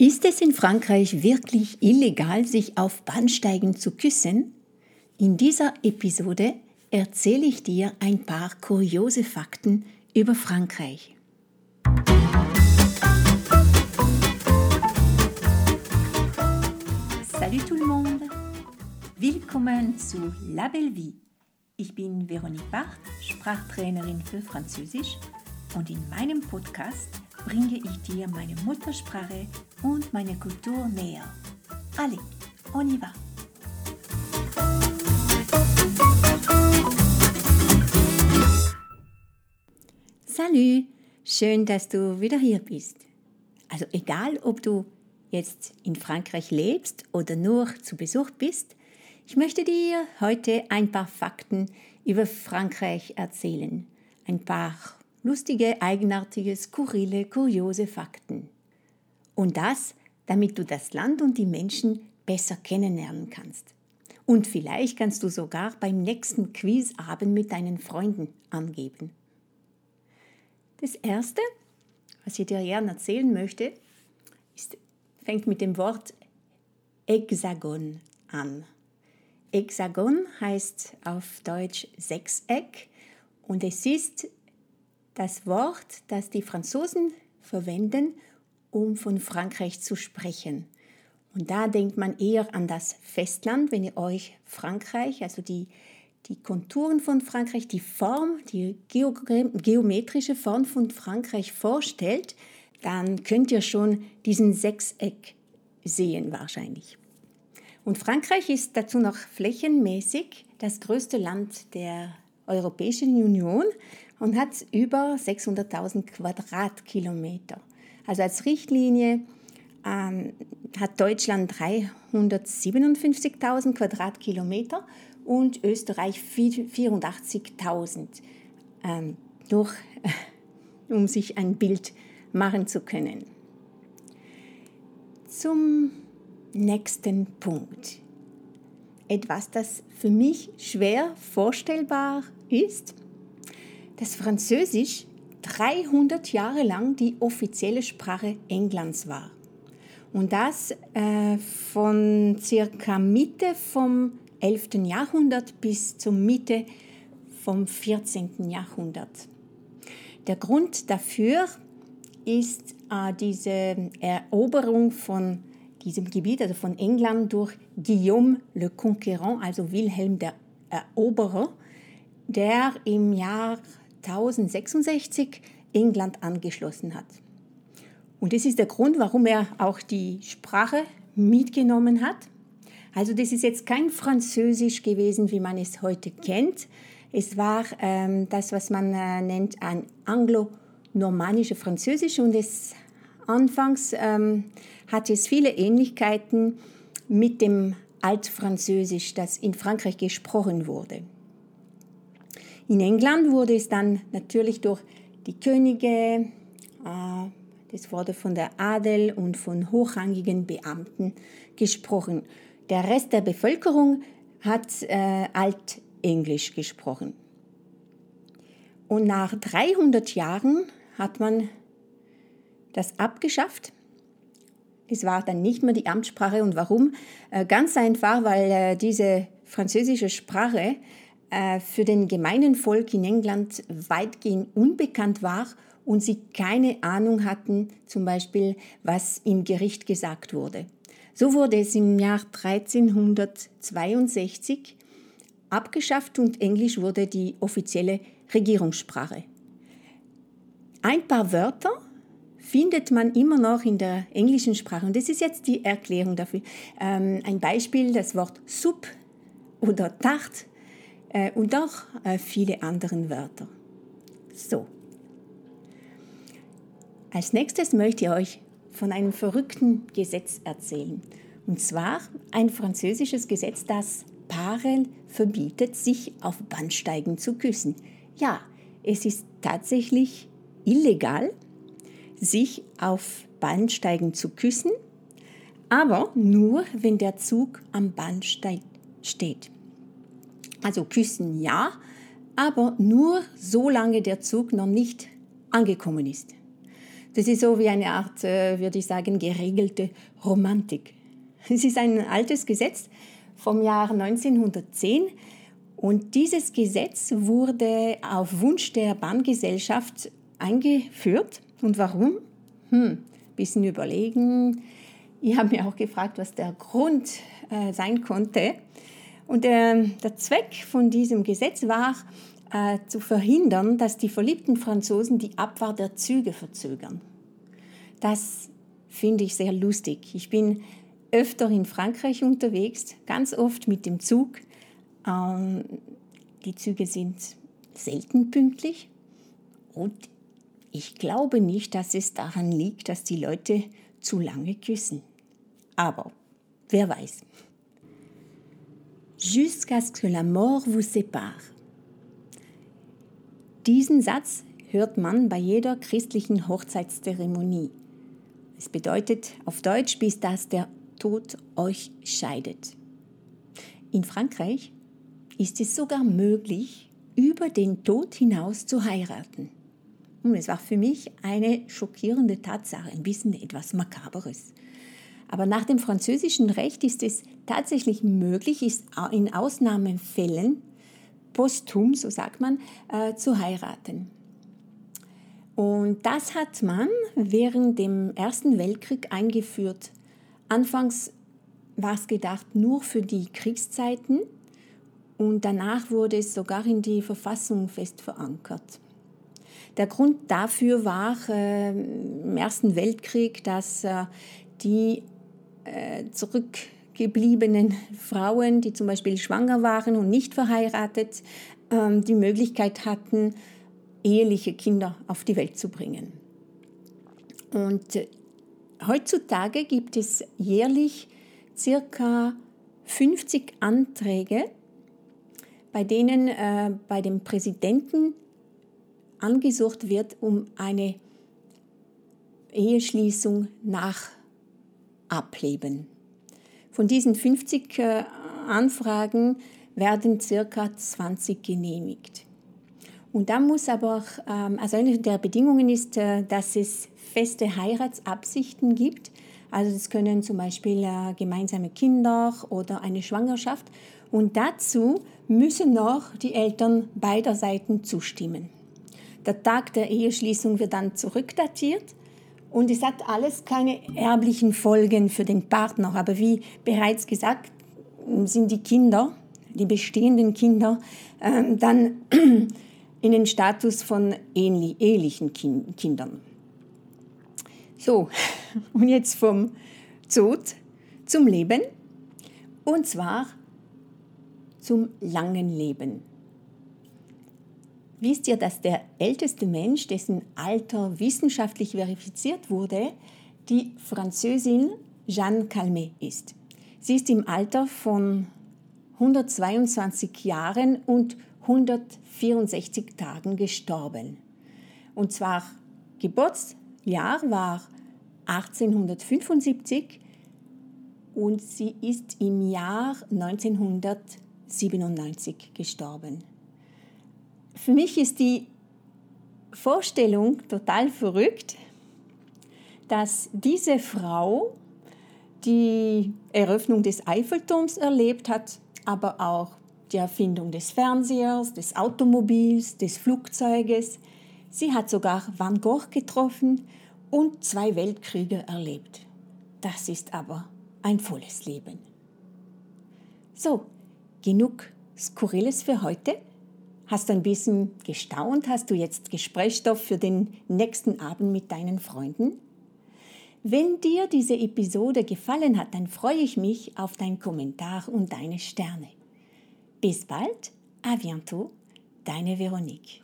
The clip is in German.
Ist es in Frankreich wirklich illegal, sich auf Bahnsteigen zu küssen? In dieser Episode erzähle ich dir ein paar kuriose Fakten über Frankreich. Salut tout le monde! Willkommen zu La Belle Vie. Ich bin Veronique Barth, Sprachtrainerin für Französisch und in meinem Podcast bringe ich dir meine Muttersprache und meine Kultur näher. Allez, on y va! Salut, schön, dass du wieder hier bist. Also egal, ob du jetzt in Frankreich lebst oder nur zu Besuch bist, ich möchte dir heute ein paar Fakten über Frankreich erzählen. Ein paar lustige, eigenartige, skurrile, kuriose Fakten. Und das, damit du das Land und die Menschen besser kennenlernen kannst. Und vielleicht kannst du sogar beim nächsten Quizabend mit deinen Freunden angeben. Das Erste, was ich dir gerne erzählen möchte, ist, fängt mit dem Wort Hexagon an. Hexagon heißt auf Deutsch Sechseck und es ist das Wort, das die Franzosen verwenden, um von Frankreich zu sprechen. Und da denkt man eher an das Festland, wenn ihr euch Frankreich, also die, die Konturen von Frankreich, die Form, die geometrische Form von Frankreich vorstellt, dann könnt ihr schon diesen Sechseck sehen wahrscheinlich. Und Frankreich ist dazu noch flächenmäßig das größte Land der Europäischen Union und hat über 600.000 Quadratkilometer. Also als Richtlinie ähm, hat Deutschland 357.000 Quadratkilometer und Österreich 84.000. Ähm, nur um sich ein Bild machen zu können. Zum nächsten Punkt. Etwas, das für mich schwer vorstellbar ist dass Französisch 300 Jahre lang die offizielle Sprache Englands war. Und das äh, von circa Mitte vom 11. Jahrhundert bis zur Mitte vom 14. Jahrhundert. Der Grund dafür ist äh, diese Eroberung von diesem Gebiet, also von England durch Guillaume le Conquérant, also Wilhelm der Eroberer, der im Jahr 1066 England angeschlossen hat. Und das ist der Grund, warum er auch die Sprache mitgenommen hat. Also das ist jetzt kein Französisch gewesen, wie man es heute kennt. Es war ähm, das, was man äh, nennt ein anglo-normannische Französisch und es anfangs ähm, hatte es viele Ähnlichkeiten mit dem Altfranzösisch, das in Frankreich gesprochen wurde. In England wurde es dann natürlich durch die Könige, äh, das wurde von der Adel und von hochrangigen Beamten gesprochen. Der Rest der Bevölkerung hat äh, Altenglisch gesprochen. Und nach 300 Jahren hat man das abgeschafft. Es war dann nicht mehr die Amtssprache. Und warum? Äh, ganz einfach, weil diese französische Sprache für den gemeinen Volk in England weitgehend unbekannt war und sie keine Ahnung hatten, zum Beispiel, was im Gericht gesagt wurde. So wurde es im Jahr 1362 abgeschafft und Englisch wurde die offizielle Regierungssprache. Ein paar Wörter findet man immer noch in der englischen Sprache und das ist jetzt die Erklärung dafür. Ähm, ein Beispiel, das Wort Soup oder Tarte äh, und auch äh, viele andere Wörter. So. Als nächstes möchte ich euch von einem verrückten Gesetz erzählen. Und zwar ein französisches Gesetz, das Paaren verbietet, sich auf Bahnsteigen zu küssen. Ja, es ist tatsächlich illegal, sich auf Bahnsteigen zu küssen, aber nur, wenn der Zug am Bahnsteig steht. Also küssen ja, aber nur solange der Zug noch nicht angekommen ist. Das ist so wie eine Art, äh, würde ich sagen, geregelte Romantik. Es ist ein altes Gesetz vom Jahr 1910 und dieses Gesetz wurde auf Wunsch der Bahngesellschaft eingeführt. Und warum? Hm, bisschen überlegen. Ich habe mir auch gefragt, was der Grund äh, sein konnte. Und äh, der Zweck von diesem Gesetz war, äh, zu verhindern, dass die verliebten Franzosen die Abfahrt der Züge verzögern. Das finde ich sehr lustig. Ich bin öfter in Frankreich unterwegs, ganz oft mit dem Zug. Ähm, die Züge sind selten pünktlich und ich glaube nicht, dass es daran liegt, dass die Leute zu lange küssen. Aber wer weiß. Jusqu'à ce que la mort vous sépare. Diesen Satz hört man bei jeder christlichen Hochzeitszeremonie. Es bedeutet auf Deutsch, bis dass der Tod euch scheidet. In Frankreich ist es sogar möglich, über den Tod hinaus zu heiraten. Und es war für mich eine schockierende Tatsache, ein bisschen etwas Makaberes. Aber nach dem französischen Recht ist es tatsächlich möglich, ist in Ausnahmefällen posthum, so sagt man, äh, zu heiraten. Und das hat man während dem Ersten Weltkrieg eingeführt. Anfangs war es gedacht nur für die Kriegszeiten und danach wurde es sogar in die Verfassung fest verankert. Der Grund dafür war äh, im Ersten Weltkrieg, dass äh, die äh, zurückgebliebenen Frauen, die zum Beispiel schwanger waren und nicht verheiratet, ähm, die Möglichkeit hatten, eheliche Kinder auf die Welt zu bringen. Und äh, heutzutage gibt es jährlich circa 50 Anträge, bei denen äh, bei dem Präsidenten angesucht wird, um eine Eheschließung nach Ableben. Von diesen 50 äh, Anfragen werden circa 20 genehmigt. Und da muss aber, ähm, also eine der Bedingungen ist, äh, dass es feste Heiratsabsichten gibt. Also es können zum Beispiel äh, gemeinsame Kinder oder eine Schwangerschaft. Und dazu müssen noch die Eltern beider Seiten zustimmen. Der Tag der Eheschließung wird dann zurückdatiert und es hat alles keine erblichen Folgen für den Partner. Aber wie bereits gesagt, sind die Kinder, die bestehenden Kinder, ähm, dann in den Status von ehelichen Kindern. So, und jetzt vom Tod zum Leben und zwar zum langen Leben. Wisst ihr, dass der älteste Mensch, dessen Alter wissenschaftlich verifiziert wurde, die Französin Jeanne Calmet ist? Sie ist im Alter von 122 Jahren und 164 Tagen gestorben. Und zwar Geburtsjahr war 1875 und sie ist im Jahr 1997 gestorben. Für mich ist die Vorstellung total verrückt, dass diese Frau die Eröffnung des Eiffelturms erlebt hat, aber auch die Erfindung des Fernsehers, des Automobils, des Flugzeuges. Sie hat sogar Van Gogh getroffen und zwei Weltkriege erlebt. Das ist aber ein volles Leben. So, genug Skurriles für heute. Hast du ein bisschen gestaunt? Hast du jetzt Gesprächsstoff für den nächsten Abend mit deinen Freunden? Wenn dir diese Episode gefallen hat, dann freue ich mich auf deinen Kommentar und deine Sterne. Bis bald, à bientôt, deine Veronique.